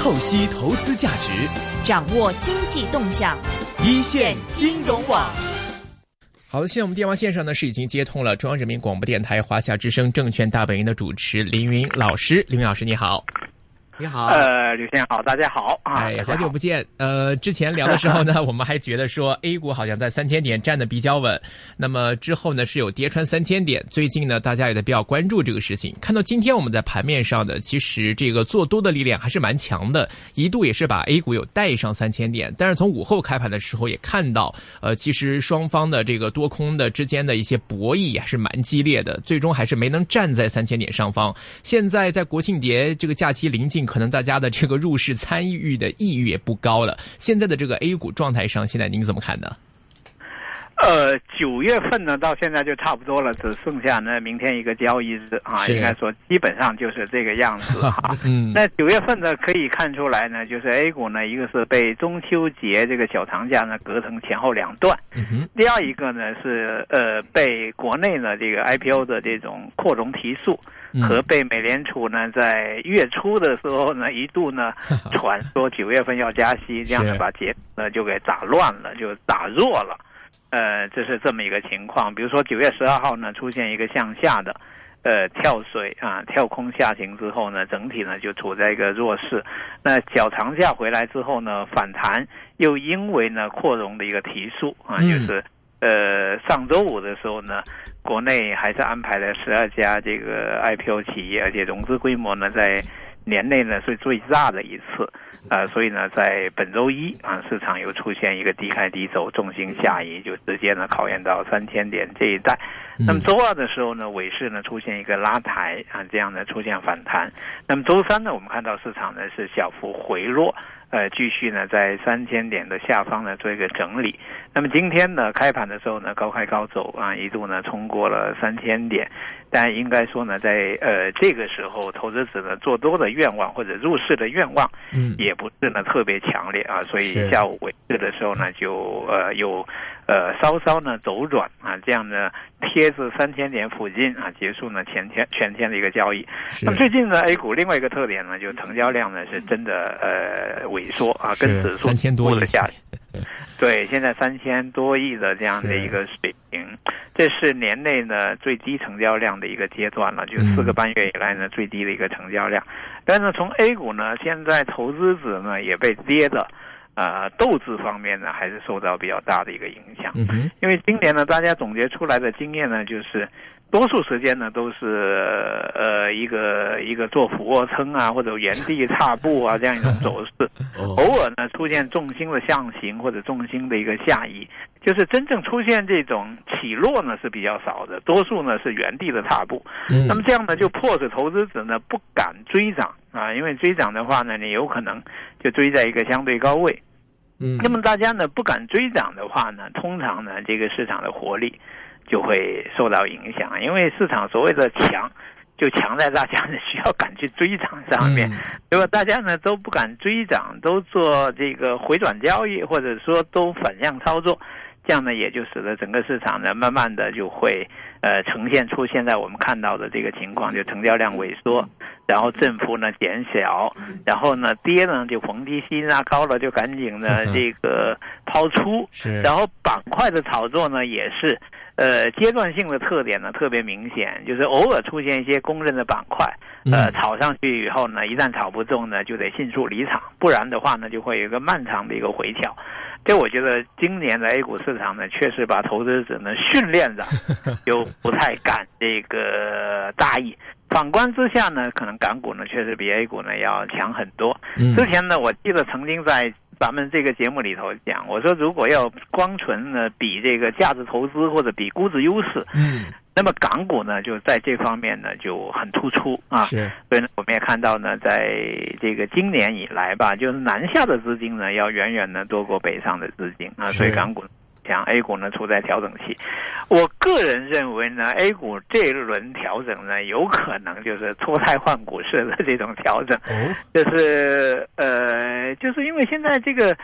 透析投资价值，掌握经济动向，一线金融网。好的，现在我们电话线上呢是已经接通了中央人民广播电台华夏之声证券大本营的主持林云老师，林云老师你好。你好，呃，吕先生好，大家好啊，哎，好久不见。呃，之前聊的时候呢，我们还觉得说 A 股好像在三千点站的比较稳，那么之后呢是有跌穿三千点。最近呢，大家也在比较关注这个事情。看到今天我们在盘面上的，其实这个做多的力量还是蛮强的，一度也是把 A 股有带上三千点。但是从午后开盘的时候也看到，呃，其实双方的这个多空的之间的一些博弈还是蛮激烈的，最终还是没能站在三千点上方。现在在国庆节这个假期临近，可能大家的这个入市参与的意欲也不高了。现在的这个 A 股状态上，现在您怎么看呢？呃，九月份呢，到现在就差不多了，只剩下呢明天一个交易日啊，应该说基本上就是这个样子 哈。嗯，那九月份呢，可以看出来呢，就是 A 股呢，一个是被中秋节这个小长假呢隔成前后两段，嗯，第二一个呢是呃被国内呢这个 IPO 的这种扩容提速。和被美联储呢在月初的时候呢一度呢 传说九月份要加息，这样呢把结呢就给打乱了，就打弱了。呃，这是这么一个情况。比如说九月十二号呢出现一个向下的呃跳水啊跳空下行之后呢，整体呢就处在一个弱势。那小长假回来之后呢反弹，又因为呢扩容的一个提速啊，就是呃上周五的时候呢。国内还是安排了十二家这个 IPO 企业，而且融资规模呢在年内呢是最大的一次，啊，所以呢在本周一啊市场又出现一个低开低走，重心下移，就直接呢考验到三千点这一带。那么周二的时候呢，尾市呢出现一个拉抬啊，这样呢出现反弹。那么周三呢，我们看到市场呢是小幅回落。呃，继续呢，在三千点的下方呢做一个整理。那么今天呢，开盘的时候呢，高开高走啊，一度呢冲过了三千点。但应该说呢，在呃这个时候，投资者呢做多的愿望或者入市的愿望，嗯，也不是呢特别强烈啊。所以下午尾市的时候呢，就呃有呃稍稍呢走软啊，这样呢贴着三千点附近啊，结束呢前天全天的一个交易。那么最近呢，A 股另外一个特点呢，就成交量呢是真的呃萎缩啊，跟指数三千多的下。对，现在三千多亿的这样的一个水平，这是年内呢最低成交量的一个阶段了，就四个半月以来呢最低的一个成交量。但是从 A 股呢，现在投资者呢也被跌的，呃，斗志方面呢还是受到比较大的一个影响。嗯因为今年呢，大家总结出来的经验呢，就是多数时间呢都是呃一个一个做俯卧撑啊，或者原地踏步啊这样一种走势，偶尔呢出现重心的向行或者重心的一个下移，就是真正出现这种起落呢是比较少的，多数呢是原地的踏步。嗯，那么这样呢就迫使投资者呢不敢追涨啊，因为追涨的话呢，你有可能就追在一个相对高位。嗯，那么大家呢不敢追涨的话呢，通常呢这个市场的活力就会受到影响，因为市场所谓的强，就强在大家呢需要敢去追涨上面。如果大家呢都不敢追涨，都做这个回转交易，或者说都反向操作，这样呢也就使得整个市场呢慢慢的就会呃呈现出现在我们看到的这个情况，就成交量萎缩，然后振幅呢减小，然后呢跌呢就逢低吸纳，高了就赶紧呢这个抛出，是，然后板块的炒作呢也是。呃，阶段性的特点呢特别明显，就是偶尔出现一些公认的板块，呃，炒上去以后呢，一旦炒不中呢，就得迅速离场，不然的话呢，就会有一个漫长的一个回调。这我觉得今年的 A 股市场呢，确实把投资者呢训练的 又不太敢这个大意。反观之下呢，可能港股呢确实比 A 股呢要强很多。之前呢，我记得曾经在。咱们这个节目里头讲，我说如果要光纯呢比这个价值投资或者比估值优势，嗯，那么港股呢就在这方面呢就很突出啊。是，所以呢我们也看到呢，在这个今年以来吧，就是南下的资金呢要远远的多过北上的资金啊，所以港股。像 A 股呢处在调整期，我个人认为呢，A 股这一轮调整呢，有可能就是脱胎换骨式的这种调整，就是呃，就是因为现在这个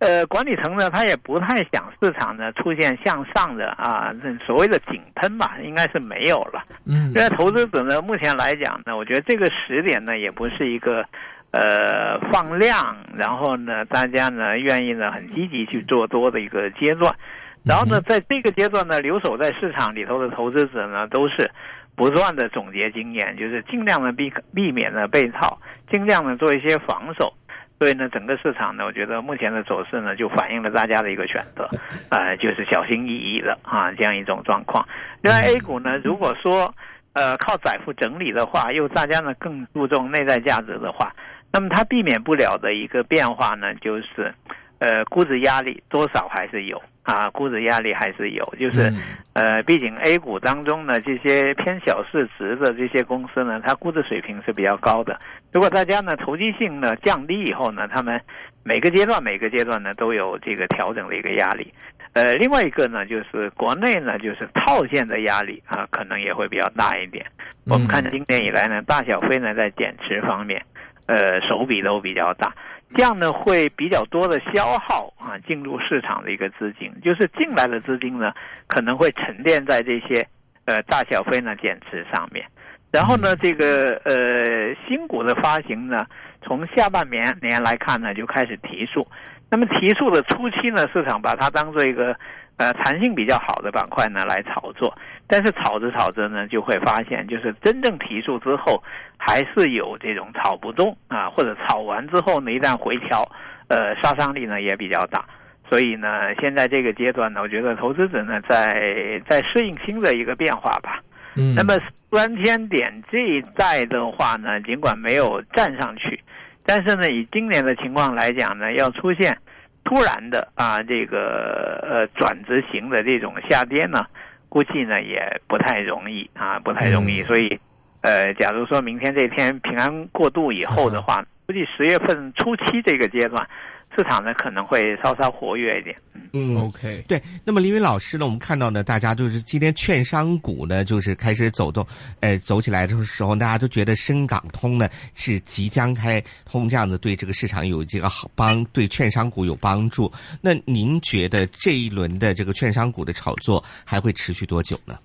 呃管理层呢，他也不太想市场呢出现向上的啊，所谓的井喷吧，应该是没有了。嗯，因为投资者呢，目前来讲呢，我觉得这个时点呢，也不是一个呃放量，然后呢大家呢愿意呢很积极去做多的一个阶段。然后呢，在这个阶段呢，留守在市场里头的投资者呢，都是不断的总结经验，就是尽量的避避免呢被套，尽量的做一些防守。所以呢，整个市场呢，我觉得目前的走势呢，就反映了大家的一个选择，呃，就是小心翼翼的啊，这样一种状况。另外，A 股呢，如果说呃靠窄幅整理的话，又大家呢更注重内在价值的话，那么它避免不了的一个变化呢，就是呃估值压力多少还是有。啊，估值压力还是有，就是，呃，毕竟 A 股当中呢，这些偏小市值的这些公司呢，它估值水平是比较高的。如果大家呢投机性呢降低以后呢，他们每个阶段每个阶段呢都有这个调整的一个压力。呃，另外一个呢，就是国内呢，就是套现的压力啊，可能也会比较大一点。我们看今年以来呢，大小非呢在减持方面，呃，手笔都比较大。这样呢，会比较多的消耗啊，进入市场的一个资金，就是进来的资金呢，可能会沉淀在这些呃大小非呢减持上面。然后呢，这个呃新股的发行呢，从下半年年来看呢，就开始提速。那么提速的初期呢，市场把它当做一个呃弹性比较好的板块呢来炒作。但是炒着炒着呢，就会发现，就是真正提速之后，还是有这种炒不动啊，或者炒完之后呢，一旦回调，呃，杀伤力呢也比较大。所以呢，现在这个阶段呢，我觉得投资者呢，在在适应新的一个变化吧。嗯。那么关天点这一带的话呢，尽管没有站上去，但是呢，以今年的情况来讲呢，要出现突然的啊这个呃转折型的这种下跌呢。估计呢也不太容易啊，不太容易。所以，呃，假如说明天这天平安过渡以后的话，估计十月份初期这个阶段。市场呢可能会稍稍活跃一点。嗯，OK，对。那么林云老师呢，我们看到呢，大家就是今天券商股呢，就是开始走动，呃，走起来的时候，大家都觉得深港通呢是即将开通，这样子对这个市场有这个好帮，对券商股有帮助。那您觉得这一轮的这个券商股的炒作还会持续多久呢？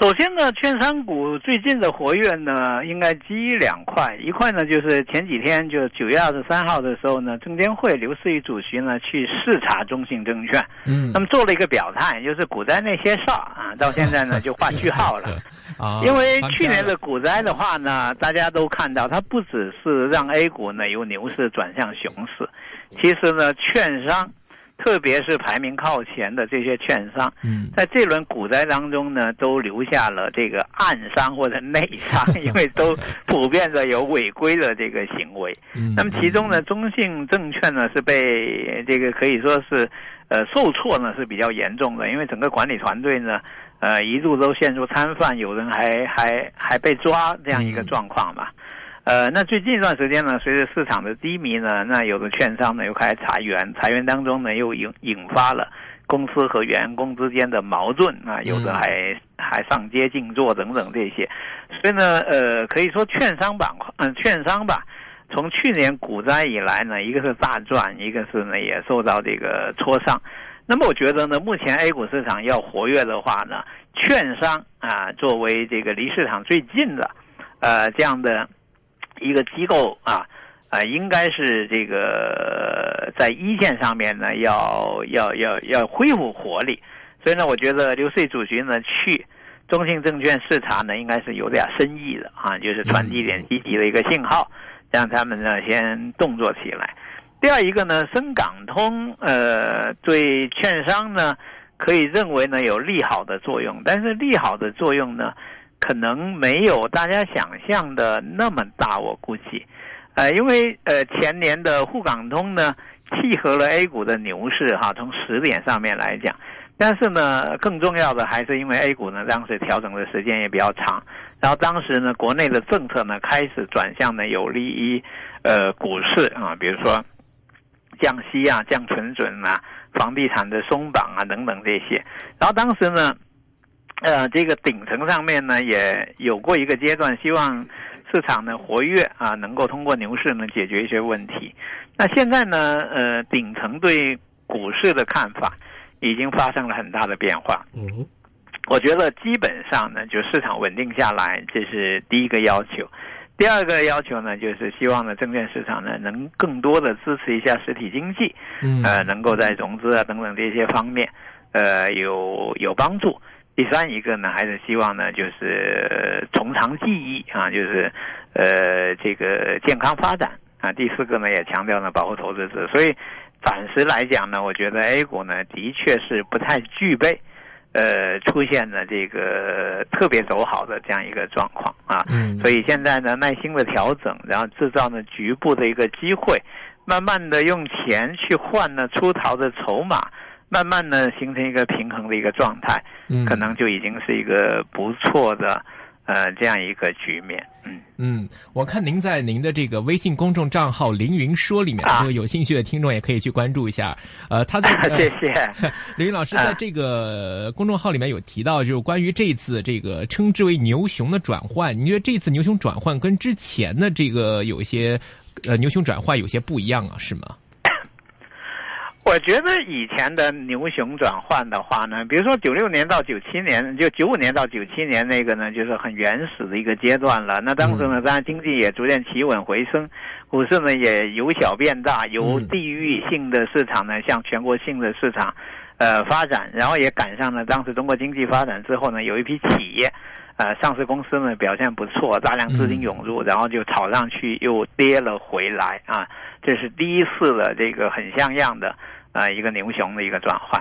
首先呢，券商股最近的活跃呢，应该基于两块，一块呢就是前几天就九月二十三号的时候呢，证监会刘士余主席呢去视察中信证券，嗯，那么做了一个表态，就是股灾那些事儿啊，到现在呢就画句号了，啊，因为去年的股灾的话呢，大家都看到，它不只是让 A 股呢由牛市转向熊市，其实呢，券商。特别是排名靠前的这些券商，在这轮股灾当中呢，都留下了这个暗伤或者内伤，因为都普遍的有违规的这个行为。那么其中呢，中信证券呢是被这个可以说是呃受挫呢是比较严重的，因为整个管理团队呢呃一度都陷入参犯，有人还还还被抓这样一个状况嘛。呃，那最近一段时间呢，随着市场的低迷呢，那有的券商呢又开始裁员，裁员当中呢又引引发了公司和员工之间的矛盾啊，有的还还上街静坐等等这些，所以呢，呃，可以说券商板块，嗯，券商吧，从去年股灾以来呢，一个是大赚，一个是呢也受到这个挫伤。那么我觉得呢，目前 A 股市场要活跃的话呢，券商啊，作为这个离市场最近的，呃，这样的。一个机构啊，啊，应该是这个在一线上面呢，要要要要恢复活力。所以呢，我觉得刘穗主席呢去中信证券视察呢，应该是有点深意的啊，就是传递点积极的一个信号，让他们呢先动作起来。第二一个呢，深港通呃，对券商呢可以认为呢有利好的作用，但是利好的作用呢。可能没有大家想象的那么大，我估计，呃，因为呃前年的沪港通呢，契合了 A 股的牛市哈，从时点上面来讲，但是呢，更重要的还是因为 A 股呢当时调整的时间也比较长，然后当时呢国内的政策呢开始转向呢有利于呃股市啊，比如说降息啊、降存准啊、房地产的松绑啊等等这些，然后当时呢。呃，这个顶层上面呢，也有过一个阶段，希望市场呢活跃啊，能够通过牛市呢解决一些问题。那现在呢，呃，顶层对股市的看法已经发生了很大的变化。嗯，我觉得基本上呢，就市场稳定下来，这是第一个要求。第二个要求呢，就是希望呢，证券市场呢能更多的支持一下实体经济，嗯呃，能够在融资啊等等这些方面，呃，有有帮助。第三一个呢，还是希望呢，就是呃从长计议啊，就是呃这个健康发展啊。第四个呢，也强调呢保护投资者。所以暂时来讲呢，我觉得 A 股呢的确是不太具备。呃，出现了这个特别走好的这样一个状况啊，嗯所以现在呢，耐心的调整，然后制造呢局部的一个机会，慢慢的用钱去换呢出逃的筹码，慢慢呢形成一个平衡的一个状态，嗯可能就已经是一个不错的呃这样一个局面，嗯。嗯，我看您在您的这个微信公众账号“凌云说”里面，啊这个有兴趣的听众也可以去关注一下。呃，他在、呃、谢谢。凌云老师啊在这个公众号里面有提到，就是关于这一次这个称之为牛熊的转换。你觉得这次牛熊转换跟之前的这个有一些呃牛熊转换有些不一样啊？是吗？我觉得以前的牛熊转换的话呢，比如说九六年到九七年，就九五年到九七年那个呢，就是很原始的一个阶段了。那当时呢，当然经济也逐渐企稳回升，股市呢也由小变大，由嗯地域性的市场呢向全国性的市场，呃发展，然后也赶上了当时中国经济发展之后呢，有一批企业。呃，上市公司呢表现不错，大量资金涌入，然后就炒上去，又跌了回来啊，这是第一次的这个很像样的呃一个牛熊的一个转换。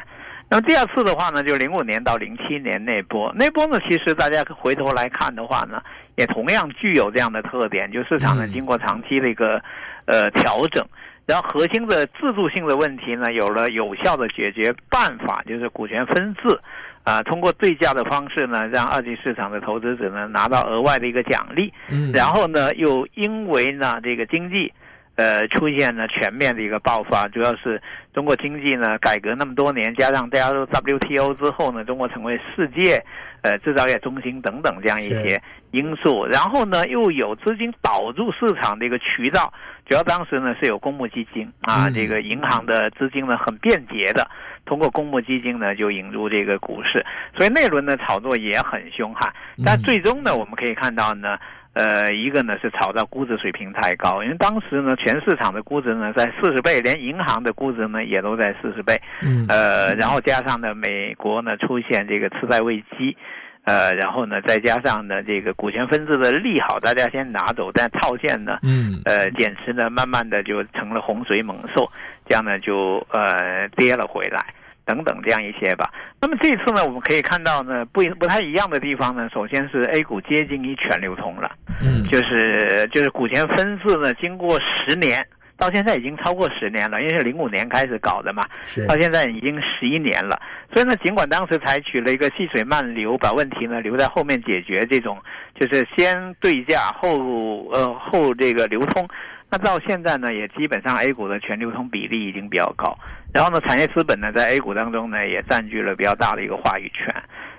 那么第二次的话呢，就零五年到零七年那波，那波呢，其实大家回头来看的话呢，也同样具有这样的特点，就市场呢嗯经过长期的一个呃调整，然后核心的制度性的问题呢有了有效的解决办法，就是股权分置。啊，通过对价的方式呢，让二级市场的投资者呢拿到额外的一个奖励，嗯。然后呢，又因为呢这个经济，呃，出现了全面的一个爆发，主要是中国经济呢改革那么多年，加上加入 WTO 之后呢，中国成为世界呃制造业中心等等这样一些因素，然后呢又有资金导入市场的一个渠道，主要当时呢是有公募基金啊，嗯这个银行的资金呢很便捷的。通过公募基金呢，就引入这个股市，所以那轮的炒作也很凶悍。但最终呢，我们可以看到呢，呃，一个呢是炒到估值水平太高，因为当时呢，全市场的估值呢在四十倍，连银行的估值呢也都在四十倍。嗯呃，然后加上呢，美国呢出现这个次贷危机。呃，然后呢，再加上呢，这个股权分置的利好，大家先拿走，但套现呢，嗯呃，减持呢，慢慢的就成了洪水猛兽，这样呢就呃跌了回来，等等这样一些吧。那么这次呢，我们可以看到呢，不不太一样的地方呢，首先是 A 股接近于全流通了，嗯就是就是股权分置呢，经过十年。到现在已经超过十年了，因为是零五年开始搞的嘛，是到现在已经十一年了。所以呢，尽管当时采取了一个细水慢流，把问题呢留在后面解决，这种就是先对价后呃后这个流通，那到现在呢，也基本上 A 股的全流通比例已经比较高。然后呢，产业资本呢在 A 股当中呢也占据了比较大的一个话语权。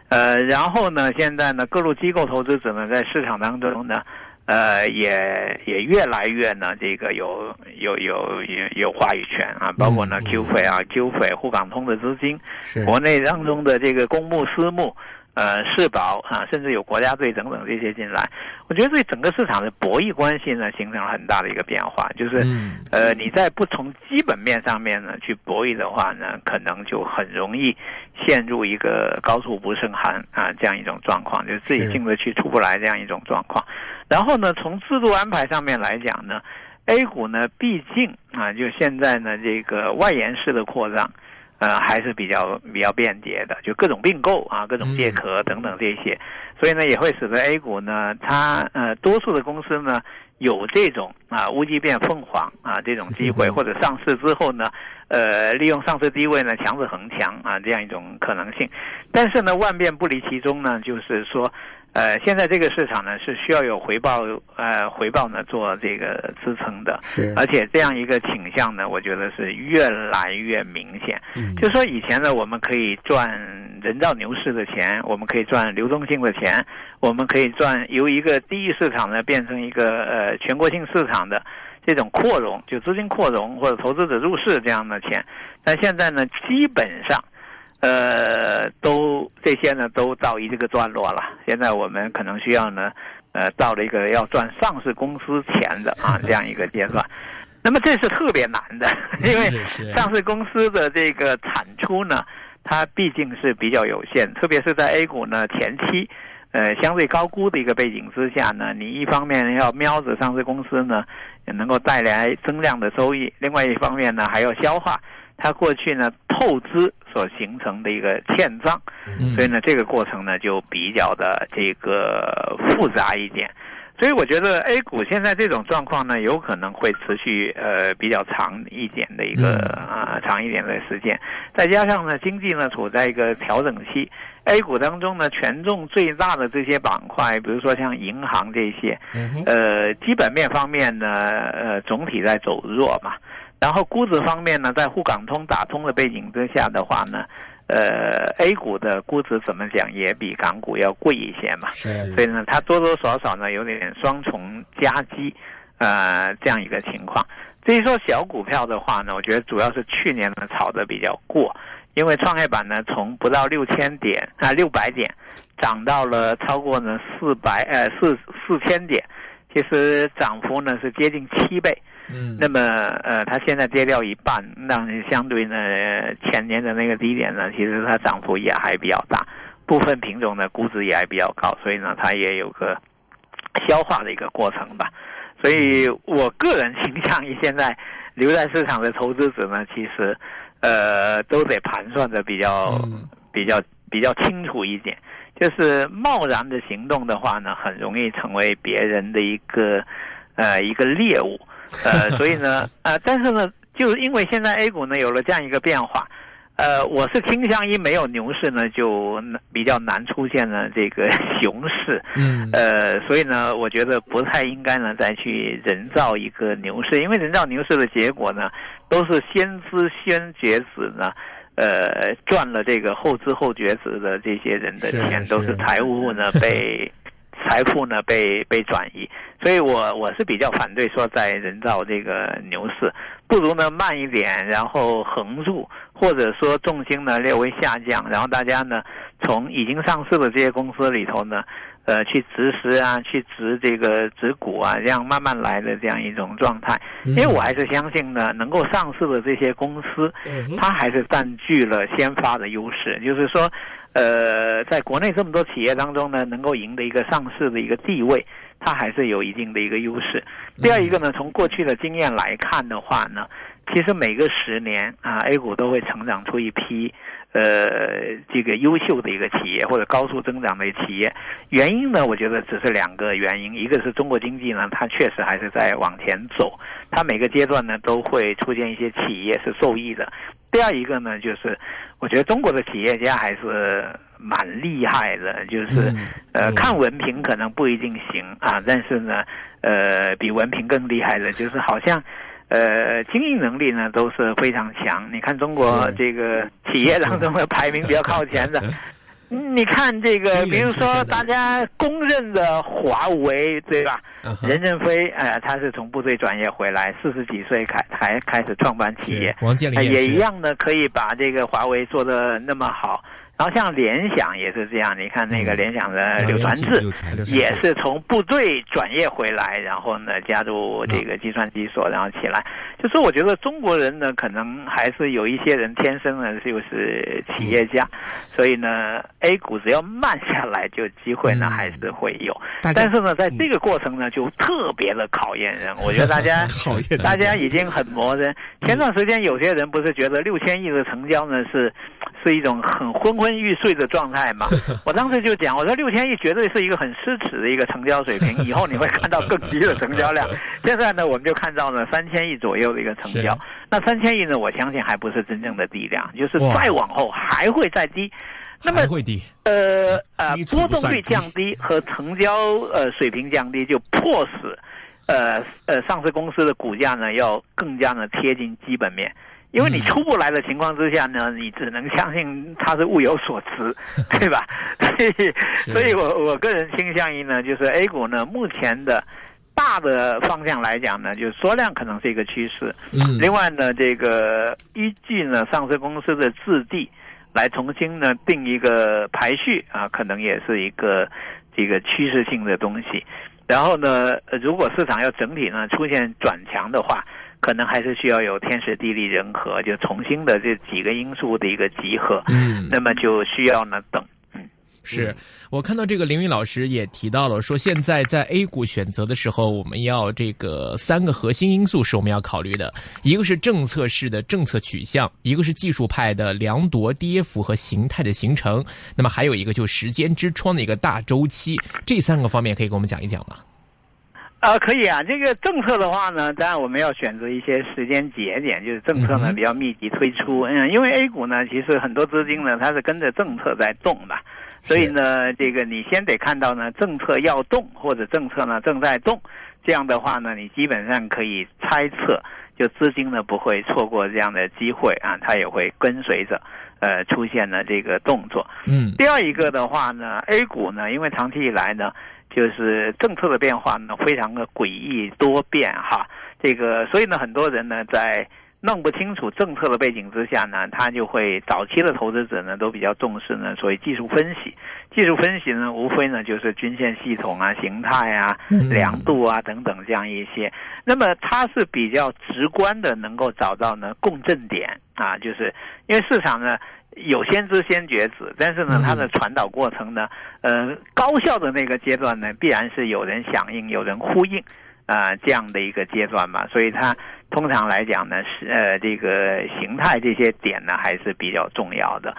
呃，然后呢，现在呢各路机构投资者呢在市场当中呢。呃，也也越来越呢，这个有有有有有话语权啊，包括呢嗯 Q 费啊、Q 费、沪港通的资金，国内当中的这个公募、私募，呃，社保啊，甚至有国家队等等这些进来，我觉得对整个市场的博弈关系呢，形成了很大的一个变化，就是。嗯呃，你在不从基本面上面呢去博弈的话呢，可能就很容易陷入一个高处不胜寒啊这样一种状况，就是自己进得去出不来这样一种状况。然后呢，从制度安排上面来讲呢，A 股呢，毕竟啊，就现在呢这个外延式的扩张。呃，还是比较比较便捷的，就各种并购啊，各种借壳等等这些，所以呢，也会使得 A 股呢，它呃多数的公司呢有这种啊乌鸡变凤凰啊这种机会，嗯 或者上市之后呢，呃利用上市地位呢强者恒强啊这样一种可能性。但是呢，万变不离其宗呢，就是说。呃，现在这个市场呢是需要有回报，呃，回报呢做这个支撑的，是而且这样一个倾向呢，我觉得是越来越明显。嗯就说以前呢，我们可以赚人造牛市的钱，我们可以赚流动性的钱，我们可以赚由一个地域市场呢变成一个呃全国性市场的这种扩容，就资金扩容或者投资者入市这样的钱。但现在呢，基本上。呃，都这些呢都到一这个段落了。现在我们可能需要呢呃，到了一个要赚上市公司钱的啊 这样一个阶段。那么这是特别难的，因为上市公司的这个产出呢，它毕竟是比较有限，特别是在 A 股呢前期，呃，相对高估的一个背景之下呢，你一方面要瞄着上市公司呢能够带来增量的收益，另外一方面呢还要消化它过去呢透支所形成的一个欠账，所以呢这个过程呢就比较的这个复杂一点。所以我觉得 A 股现在这种状况呢，有可能会持续呃比较长一点的一个啊长一点的时间，再加上呢经济呢处在一个调整期，A 股当中呢权重最大的这些板块，比如说像银行这些，呃基本面方面呢呃总体在走弱嘛，然后估值方面呢在沪港通打通的背景之下的话呢。呃，A 股的估值怎么讲也比港股要贵一些嘛，所以呢，它多多少少呢有点双重夹击，呃，这样一个情况。至于说小股票的话呢，我觉得主要是去年呢炒的比较过，因为创业板呢从不到六千点啊六百点，涨到了超过呢四百呃四四千点，其实涨幅呢是接近七倍。嗯，那么呃，它现在跌掉一半，那相对呢前年的那个低点呢，其实它涨幅也还比较大，部分品种的估值也还比较高，所以呢，它也有个消化的一个过程吧。所以我个人倾向于现在留在市场的投资者呢，其实呃都得盘算的比较比较比较清楚一点，就是贸然的行动的话呢，很容易成为别人的一个呃一个猎物。呃，所以呢，呃，但是呢，就是因为现在 A 股呢有了这样一个变化，呃，我是倾向于没有牛市呢，就比较难出现呢这个 熊市，嗯，呃，所以呢，我觉得不太应该呢再去人造一个牛市，因为人造牛市的结果呢，都是先知先觉子呢，呃，赚了这个后知后觉子的这些人的钱，都是财务呢被。财富呢被被转移，所以我我是比较反对说在人造这个牛市，不如呢慢一点，然后横入，或者说重心呢略微下降，然后大家呢从已经上市的这些公司里头呢，呃去值时啊，去值这个值股啊，这样慢慢来的这样一种状态。因为我还是相信呢，能够上市的这些公司，它还是占据了先发的优势，就是说。呃，在国内这么多企业当中呢，能够赢得一个上市的一个地位，它还是有一定的一个优势。第二一个呢，从过去的经验来看的话呢，其实每个十年啊，A 股都会成长出一批呃这个优秀的一个企业或者高速增长的企业。原因呢，我觉得只是两个原因，一个是中国经济呢，它确实还是在往前走，它每个阶段呢都会出现一些企业是受益的。第二一个呢，就是我觉得中国的企业家还是蛮厉害的，就是呃，看文凭可能不一定行啊，但是呢，呃，比文凭更厉害的，就是好像呃，经营能力呢都是非常强。你看中国这个企业当中的排名比较靠前的。你看这个，比如说大家公认的华为，对吧？任正非，呃，他是从部队转业回来，四十几岁开才开始创办企业，王健林也一样的可以把这个华为做的那么好。然后像联想也是这样，你看那个联想的柳传志也是从部队转业回来，然后呢加入这个计算机所，然后起来。就是我觉得中国人呢，可能还是有一些人天生呢就是企业家，所以呢 A 股只要慢下来，就机会呢还是会有。但是呢，在这个过程呢，就特别的考验人。我觉得大家 考验大家已经很磨人。前段时间有些人不是觉得六千亿的成交呢是。是一种很昏昏欲睡的状态嘛？我当时就讲，我说六千亿绝对是一个很奢侈的一个成交水平，以后你会看到更低的成交量。现在呢，我们就看到了三千亿左右的一个成交。那三千亿呢，我相信还不是真正的低量，就是再往后还会再低。那么会低？呃呃，波动率降低和成交呃水平降低，就迫使呃呃上市公司的股价呢要更加的贴近基本面。因为你出不来的情况之下呢，你只能相信它是物有所值，对吧？所以，所以我我个人倾向于呢，就是 A 股呢，目前的大的方向来讲呢，就是缩量可能是一个趋势。嗯。另外呢，这个依据呢上市公司的质地来重新呢定一个排序啊，可能也是一个。这个趋势性的东西。然后呢，如果市场要整体呢出现转强的话，可能还是需要有天时地利人和，就重新的这几个因素的一个集合。嗯，那么就需要呢等。是我看到这个凌云老师也提到了，说现在在 A 股选择的时候，我们要这个三个核心因素是我们要考虑的，一个是政策式的政策取向，一个是技术派的量度跌幅和形态的形成，那么还有一个就时间之窗的一个大周期，这三个方面可以给我们讲一讲吗？啊，可以啊。这个政策的话呢，当然我们要选择一些时间节点，就是政策呢比较密集推出。嗯，因为 A 股呢，其实很多资金呢，它是跟着政策在动的。所以呢，这个你先得看到呢，政策要动或者政策呢正在动，这样的话呢，你基本上可以猜测，就资金呢不会错过这样的机会啊，它也会跟随着，呃，出现了这个动作。嗯。第二一个的话呢，A 股呢，因为长期以来呢，就是政策的变化呢非常的诡异多变哈，这个所以呢，很多人呢在。弄不清楚政策的背景之下呢，他就会早期的投资者呢都比较重视呢，所谓技术分析。技术分析呢，无非呢就是均线系统啊、形态啊、量度啊等等这样一些。那么它是比较直观的，能够找到呢共振点啊，就是因为市场呢有先知先觉子，但是呢它的传导过程呢，呃，高效的那个阶段呢，必然是有人响应、有人呼应啊这样的一个阶段嘛，所以它。通常来讲呢，是呃这个形态这些点呢还是比较重要的。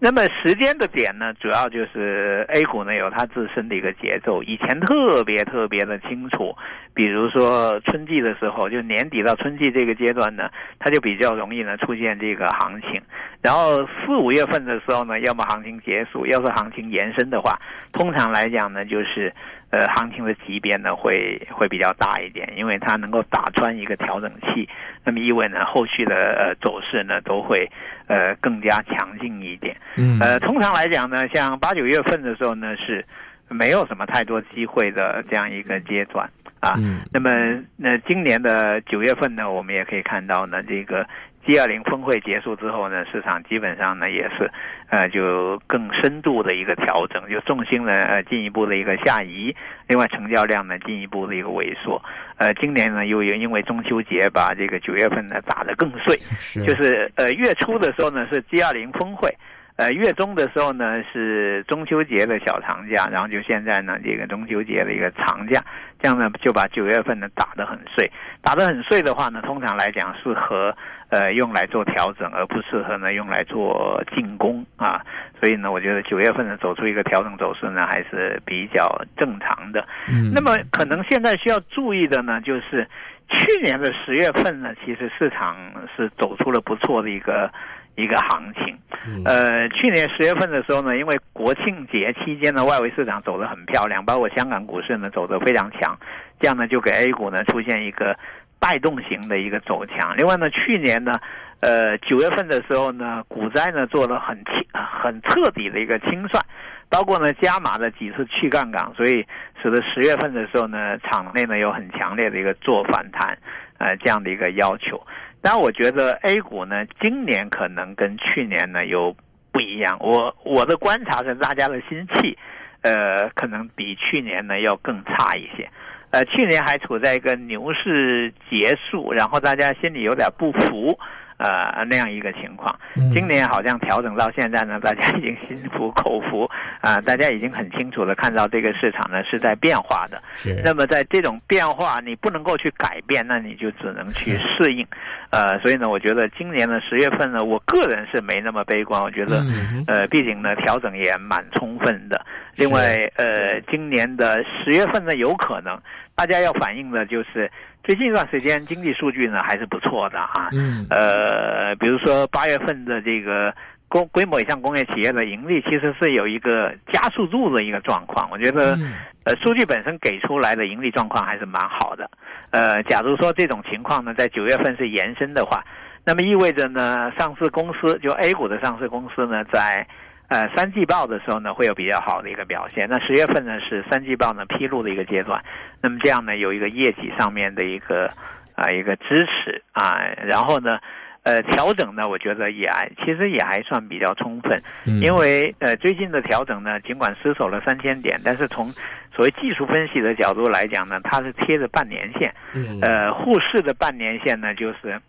那么时间的点呢，主要就是 A 股呢有它自身的一个节奏，以前特别特别的清楚。比如说春季的时候，就年底到春季这个阶段呢，它就比较容易呢出现这个行情。然后四五月份的时候呢，要么行情结束，要是行情延伸的话，通常来讲呢，就是呃行情的级别呢会会比较大一点，因为它能够打穿一个调整器，那么意味呢后续的呃走势呢都会呃更加强劲一点。嗯，呃，通常来讲呢，像八九月份的时候呢是没有什么太多机会的这样一个阶段。啊，那么那今年的九月份呢，我们也可以看到呢，这个 G 二零峰会结束之后呢，市场基本上呢也是，呃，就更深度的一个调整，就重心呢呃进一步的一个下移，另外成交量呢进一步的一个萎缩，呃，今年呢又因为中秋节把这个九月份呢打得更碎，就是呃月初的时候呢是 G 二零峰会。呃，月中的时候呢是中秋节的小长假，然后就现在呢这个中秋节的一个长假，这样呢就把九月份呢打得很碎，打得很碎的话呢，通常来讲适合呃用来做调整，而不适合呢用来做进攻啊。所以呢，我觉得九月份呢走出一个调整走势呢还是比较正常的。嗯，那么可能现在需要注意的呢，就是去年的十月份呢，其实市场是走出了不错的一个。一个行情，呃，去年十月份的时候呢，因为国庆节期间呢，外围市场走得很漂亮，包括香港股市呢走得非常强，这样呢就给 A 股呢出现一个带动型的一个走强。另外呢，去年呢，呃，九月份的时候呢，股灾呢做了很清很彻底的一个清算，包括呢加码了几次去杠杆，所以使得十月份的时候呢，场内呢有很强烈的一个做反弹，呃，这样的一个要求。但我觉得 A 股呢，今年可能跟去年呢有不一样。我我的观察是，大家的心气，呃，可能比去年呢要更差一些。呃，去年还处在一个牛市结束，然后大家心里有点不服。呃，那样一个情况，今年好像调整到现在呢，大家已经心服口服啊，大家已经很清楚的看到这个市场呢是在变化的。是。那么在这种变化，你不能够去改变，那你就只能去适应。呃，所以呢，我觉得今年的十月份呢，我个人是没那么悲观。我觉得，呃，毕竟呢，调整也蛮充分的。另外，呃，今年的十月份呢，有可能大家要反映的就是。最近一段时间经济数据呢还是不错的啊，嗯，呃，比如说八月份的这个工规模以上工业企业的盈利，其实是有一个加速度的一个状况。我觉得，呃，数据本身给出来的盈利状况还是蛮好的。呃，假如说这种情况呢在九月份是延伸的话，那么意味着呢上市公司就 A 股的上市公司呢在。呃，三季报的时候呢，会有比较好的一个表现。那十月份呢是三季报呢披露的一个阶段，那么这样呢有一个业绩上面的一个啊一个支持啊，然后呢，呃，调整呢，我觉得也还其实也还算比较充分，嗯因为呃最近的调整呢，尽管失守了三千点，但是从所谓技术分析的角度来讲呢，它是贴着半年线，嗯呃，沪市的半年线呢，就是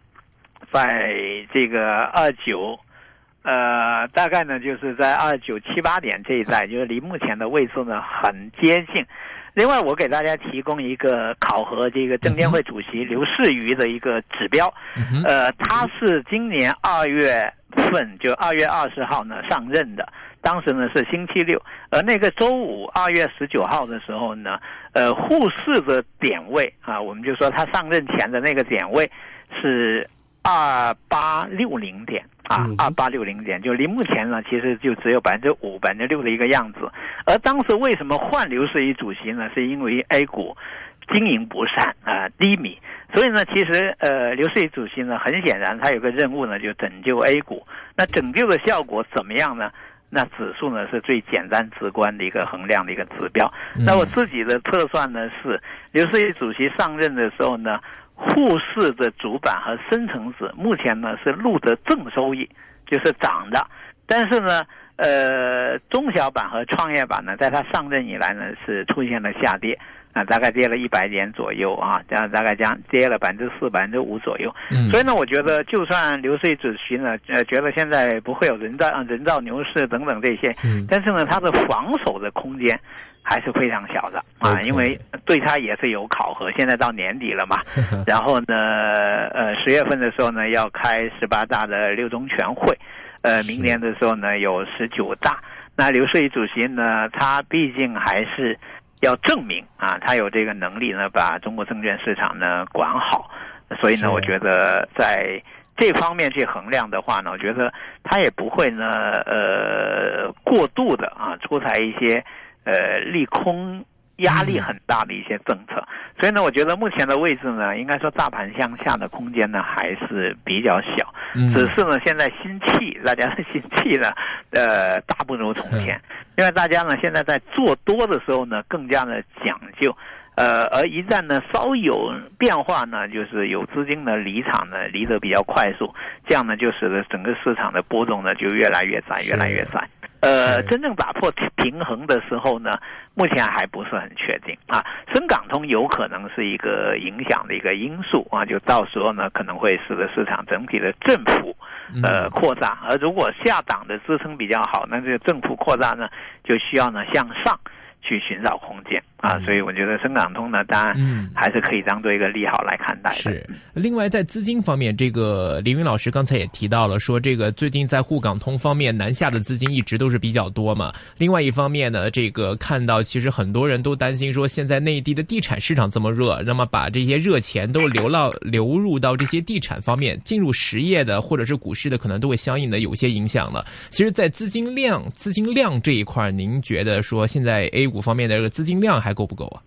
在这个二九，呃，大概呢就是在二九七八点这一带，就是离目前的位置呢很接近。另外，我给大家提供一个考核这个证监会主席刘士余的一个指标，呃，他是今年二月份，就二月二十号呢上任的，当时呢是星期六，而那个周五二月十九号的时候呢，呃，沪市的点位啊，我们就说他上任前的那个点位是二八六零点啊嗯，二八六零点，就离目前呢其实就只有百分之五、百分之六的一个样子。而当时为什么换刘士余主席呢？是因为 A 股经营不善啊、低迷，所以呢，其实呃，刘士余主席呢，很显然他有个任务呢，就拯救 A 股。那拯救的效果怎么样呢？那指数呢是最简单直观的一个衡量的一个指标。那我自己的测算呢是，刘士余主席上任的时候呢，沪市的主板和深成指目前呢是录得正收益，就是涨的。但是呢，呃，中小板和创业板呢，在它上任以来呢，是出现了下跌，啊，大概跌了一百点左右啊，这样大概将跌了百分之四、百分之五左右。嗯所以呢，我觉得就算刘穗主席呢，呃，觉得现在不会有人造呃人造牛市等等这些，嗯但是呢，它的防守的空间还是非常小的啊因为对它也是有考核。现在到年底了嘛，然后呢，呃，十月份的时候呢，要开十八大的六中全会，呃，明年的时候呢，有十九大。那刘士余主席呢，他毕竟还是要证明啊，他有这个能力呢，把中国证券市场呢管好。所以呢，我觉得在这方面去衡量的话呢，我觉得他也不会呢，呃，过度的啊，出台一些呃利空压力很大的一些政策。所以呢，我觉得目前的位置呢，应该说大盘向下的空间呢还是比较小。嗯只是呢，现在心气，大家的心气呢，呃，大不如从前。因为大家呢，现在在做多的时候呢，更加的讲究。呃，而一旦呢稍有变化呢，就是有资金的离场呢离得比较快速，这样呢就使得整个市场的波动呢就越来越窄，越来越窄。呃，真正打破平衡的时候呢，目前还不是很确定啊。深港通有可能是一个影响的一个因素啊，就到时候呢可能会使得市场整体的振幅呃扩大，而如果下档的支撑比较好，那这个振幅扩大呢就需要呢向上去寻找空间啊。所以我觉得深港通呢，当然嗯还是可以当做一个利好来看待的。是，另外在资金方面，这个林云老师刚才也提到了，说这个最近在沪港通方面南下的资金一直都是比较多嘛。另外一方面呢，这个看到其实很多人都担心说，现在内地的地产市场这么热，那么把这些热钱都流到流入到这些地产方面，进入实业的或者是股市的，可能都会相应的有些影响了。其实，在资金量资金量这一块，您觉得说现在 A 股方面的这个资金量还够不够啊？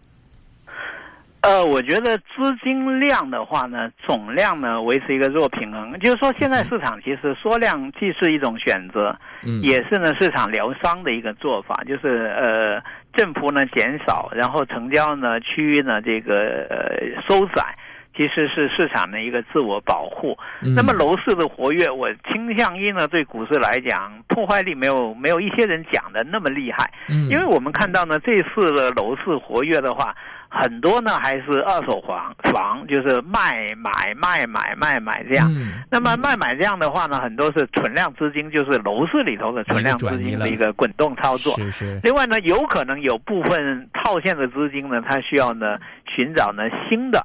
呃，我觉得资金量的话呢，总量呢维持一个弱平衡，就是说现在市场其实缩量既是一种选择，嗯也是呢市场疗伤的一个做法，就是呃振幅呢减少，然后成交呢区域呢这个呃收窄。其实是市场的一个自我保护。嗯那么楼市的活跃，我倾向于呢对股市来讲，破坏力没有没有一些人讲的那么厉害。嗯因为我们看到呢，这次的楼市活跃的话，很多呢还是二手房房，就是卖买卖买卖买这样。嗯那么卖买这样的话呢，很多是存量资金，就是楼市里头的存量资金的一个滚动操作。是是另外呢，有可能有部分套现的资金呢，它需要呢寻找呢新的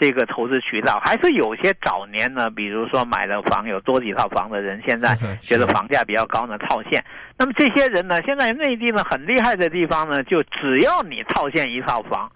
这个投资渠道，还是有些早年呢，比如说买了房有多几套房的人，现在 嗯觉得房价比较高呢套现。那么这些人呢，现在内地呢很厉害的地方呢，就只要你套现一套房，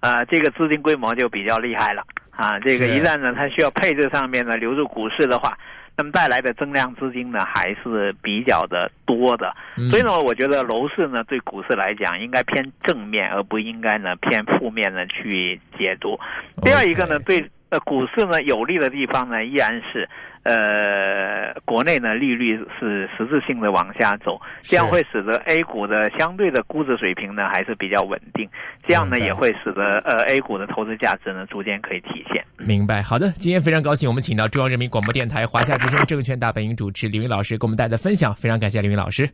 啊，这个资金规模就比较厉害了啊。这个一旦呢，它需要配置上面呢流入股市的话，那么带来的增量资金呢还是比较的多的。嗯所以呢，我觉得楼市呢对股市来讲应该偏正面，而不应该呢偏负面的去解读。第二一个呢，对呃，股市呢有利的地方呢，依然是呃，国内呢利率是实质性的往下走，这样会使得 A 股的相对的估值水平呢还是比较稳定，这样呢也会使得呃 A 股的投资价值呢逐渐可以体现。明白，好的，今天非常高兴，我们请到中央人民广播电台华夏之声证券大本营主持李云老师给我们带来的分享，非常感谢李云老师。